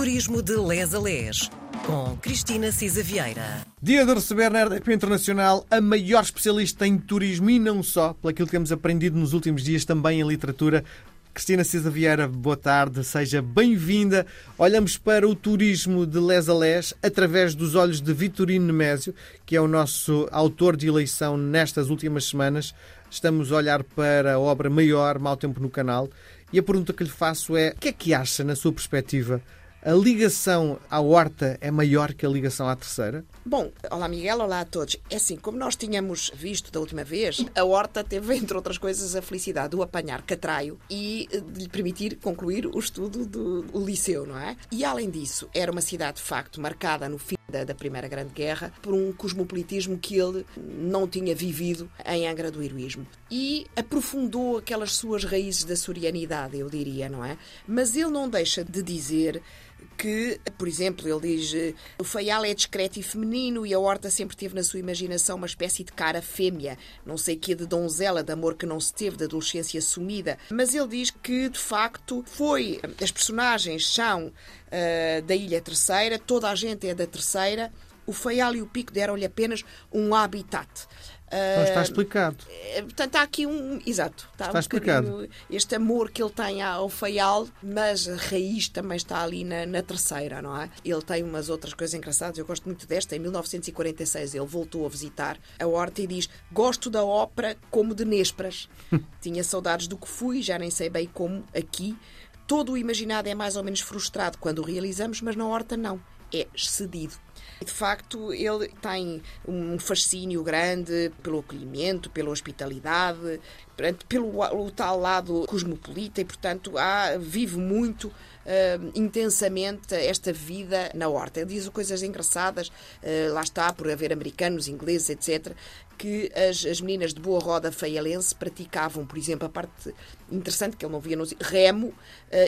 Turismo de Les a Les, com Cristina Cisa Vieira. Dia de receber na RDP Internacional a maior especialista em turismo e não só, pelo que temos aprendido nos últimos dias também em literatura. Cristina Cisa Vieira, boa tarde, seja bem-vinda. Olhamos para o turismo de Les a Les através dos olhos de Vitorino Nemésio, que é o nosso autor de eleição nestas últimas semanas. Estamos a olhar para a obra maior, Mau Tempo no Canal, e a pergunta que lhe faço é: o que é que acha, na sua perspectiva, a ligação à horta é maior que a ligação à terceira? Bom, olá Miguel, olá a todos. É assim, como nós tínhamos visto da última vez, a horta teve, entre outras coisas, a felicidade de apanhar catraio e de lhe permitir concluir o estudo do liceu, não é? E além disso, era uma cidade de facto marcada no fim da, da Primeira Grande Guerra por um cosmopolitismo que ele não tinha vivido em Angra do Heroísmo. E aprofundou aquelas suas raízes da sorianidade, eu diria, não é? Mas ele não deixa de dizer que, por exemplo, ele diz o feial é discreto e feminino e a horta sempre teve na sua imaginação uma espécie de cara fêmea, não sei que de donzela, de amor que não se teve, de adolescência sumida. Mas ele diz que, de facto, foi. As personagens são uh, da Ilha Terceira, toda a gente é da Terceira. O feial e o pico deram-lhe apenas um habitat. Então está explicado. Uh, portanto, há aqui um. Exato. Está, está um explicado. Este amor que ele tem ao feial, mas a raiz também está ali na, na, terceira, não é? Ele tem umas outras coisas engraçadas. Eu gosto muito desta. Em 1946, ele voltou a visitar a horta e diz: Gosto da ópera como de Nésperas. Tinha saudades do que fui, já nem sei bem como aqui. Todo o imaginado é mais ou menos frustrado quando o realizamos, mas na horta não. É excedido. De facto, ele tem um fascínio grande pelo acolhimento, pela hospitalidade, pelo o tal lado cosmopolita e, portanto, há, vive muito uh, intensamente esta vida na horta. Ele diz coisas engraçadas, uh, lá está, por haver americanos, ingleses, etc., que as, as meninas de boa roda feialense praticavam, por exemplo, a parte interessante que ele não via nos remo uh,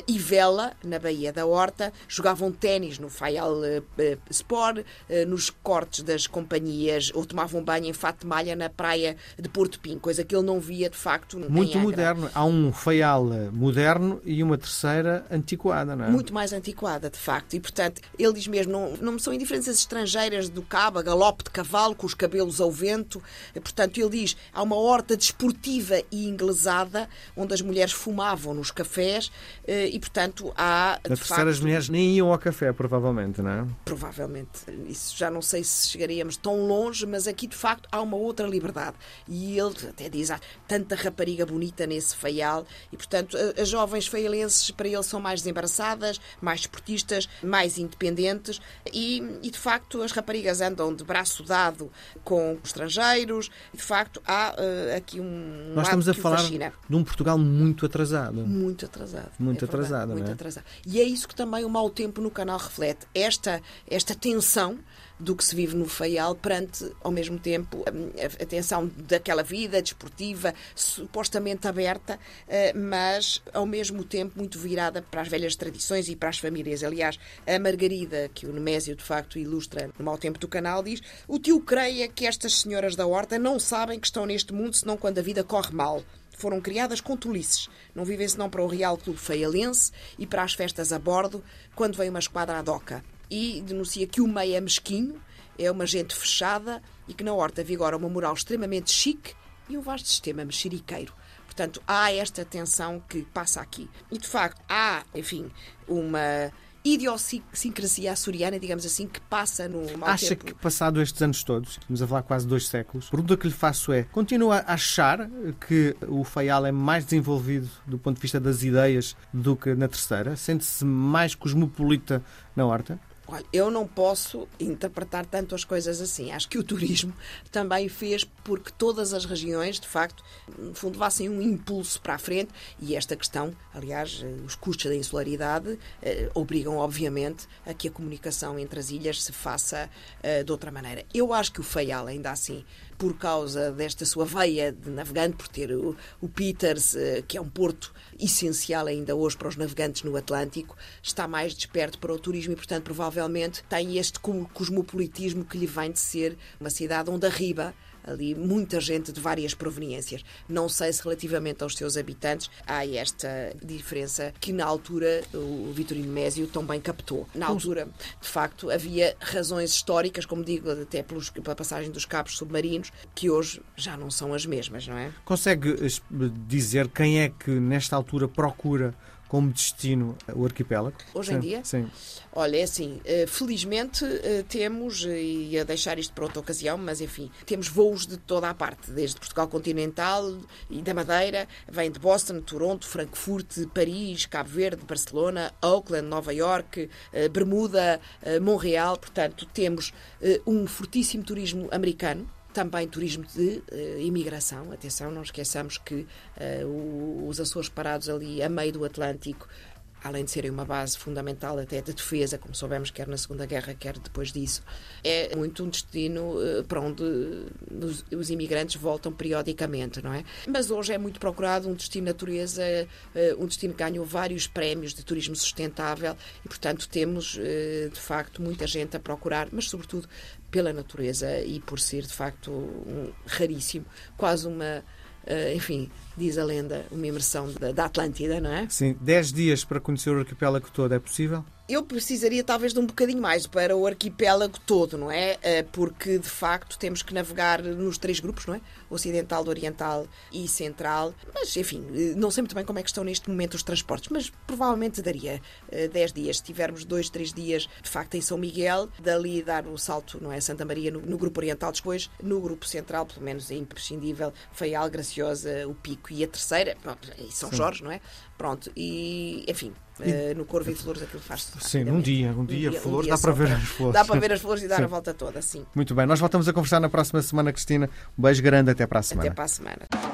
e vela na Baía da Horta, jogavam ténis no Faial uh, Sport, nos cortes das companhias, ou tomavam banho em fato de malha na praia de Porto Pinho, coisa que ele não via de facto Muito moderno. Há um Faial moderno e uma terceira antiquada, não é? Muito mais antiquada, de facto. E, portanto, ele diz mesmo, não, não são indiferentes as estrangeiras do cabo, a galope de cavalo, com os cabelos ao vento, Portanto, ele diz há uma horta desportiva e inglesada onde as mulheres fumavam nos cafés eh, e, portanto, há. Na terceira, facto, as mulheres nem iam ao café, provavelmente, não é? Provavelmente. Isso já não sei se chegaríamos tão longe, mas aqui, de facto, há uma outra liberdade. E ele até diz há tanta rapariga bonita nesse feial e, portanto, as jovens feialenses, para ele, são mais desembaraçadas, mais esportistas, mais independentes e, e de facto, as raparigas andam de braço dado com estrangeiros estrangeiros. De facto, há uh, aqui um. Nós estamos a falar fascina. de um Portugal muito atrasado. Muito atrasado. Muito é atrasado, verdade, muito é? atrasado. E é isso que também o mau tempo no canal reflete. Esta, esta tensão do que se vive no Faial perante, ao mesmo tempo, a, tensão daquela vida desportiva, supostamente aberta, eh, mas ao mesmo tempo muito virada para as velhas tradições e para as famílias. Aliás, a Margarida, que o Nemésio de facto ilustra no mau tempo do canal, diz: O tio creia que estas senhoras da horta não sabem que estão neste mundo senão quando a vida corre mal foram criadas com tolices. Não vivem senão para o Real Clube Feialense e para as festas a bordo, quando vem uma esquadra à doca e denuncia que o meio é mesquinho, é uma gente fechada e que na horta vigora uma moral extremamente chique e um vasto sistema mexeriqueiro. Portanto, há esta tensão que passa aqui. E, de facto, há, enfim, uma idiosincrasia açoriana, digamos assim, que passa no mau Acha tempo. que, passado estes anos todos, estamos a falar quase dois séculos, a pergunta que lhe faço é: continua a achar que o Faial é mais desenvolvido do ponto de vista das ideias do que na terceira? Sente-se mais cosmopolita na horta? Olha, eu não posso interpretar tanto as coisas assim. Acho que o turismo também fez porque todas as regiões, de facto, no fundo, levassem um impulso para a frente e esta questão, aliás, eh, os custos da insularidade eh, obrigam, obviamente, a que a comunicação entre as ilhas se faça eh, de outra maneira. Eu acho que o Faial, ainda assim, por causa desta sua veia de navegante, por ter o, o Peters, eh, que é um porto essencial ainda hoje para os navegantes no Atlântico, está mais desperto para o turismo e, portanto, provavelmente tem este cosmopolitismo que lhe vem de ser uma cidade onde arriba ali muita gente de várias proveniências. Não sei se relativamente aos seus habitantes há esta diferença que na altura o Vitorino Mésio também captou. Na altura, de facto, havia razões históricas, como digo, até pelos, pela passagem dos cabos submarinos, que hoje já não são as mesmas, não é? Consegue dizer quem é que nesta altura procura como destino o arquipélago? Hoje sim, em dia? Sim. Olha, é assim, eh, felizmente eh, temos, eh, e a deixar isto para outra ocasião, mas enfim, temos voos de toda a parte, desde Portugal continental e da Madeira, vem de Boston, Toronto, Frankfurt, Paris, Cabo Verde, Barcelona, Auckland, Nova York, Bermuda, Montreal, portanto, temos um fortíssimo turismo americano, também turismo de uh, imigração. Atenção, não esqueçamos que uh, os Açores parados ali a meio do Atlântico além de serem uma base fundamental até de defesa, como soubemos quer na Segunda Guerra, quer depois disso, é muito um destino uh, para onde os, imigrantes voltam periodicamente, não é? Mas hoje é muito procurado um destino natureza, uh, um destino que ganhou vários prémios de turismo sustentável e, portanto, temos uh, de facto muita gente a procurar, mas sobretudo pela natureza e por ser de facto um, raríssimo, quase uma Uh, enfim, diz a lenda, uma imersão da, da Atlântida, não é? Sim, 10 dias para conhecer o arquipélago todo, é possível? Eu precisaria talvez de um bocadinho mais para o arquipélago todo, não é? Eh, porque de facto temos que navegar nos três grupos, não é? Ocidental, Oriental e Central. Mas enfim, eh, não sei muito bem como é que estão neste momento os transportes, mas provavelmente daria 10 uh, dias. Se tivermos dois, três dias de facto em São Miguel, dali dar o salto, não é? Santa Maria no, no grupo Oriental, depois no grupo Central, pelo menos é imprescindível, Faial, Graciosa, o Pico e a terceira, e São Sim. Jorge, não é? Pronto, e enfim, Uh, no Corvo e Flores aquilo faz-se. Sim, um dia, um, um dia, dia, flores, um dia dá para ver as flores. Dá para ver as flores e dar sim. a volta toda, sim. Muito bem, nós voltamos a conversar na próxima semana, Cristina. Um beijo grande, até para a semana. Até para a semana.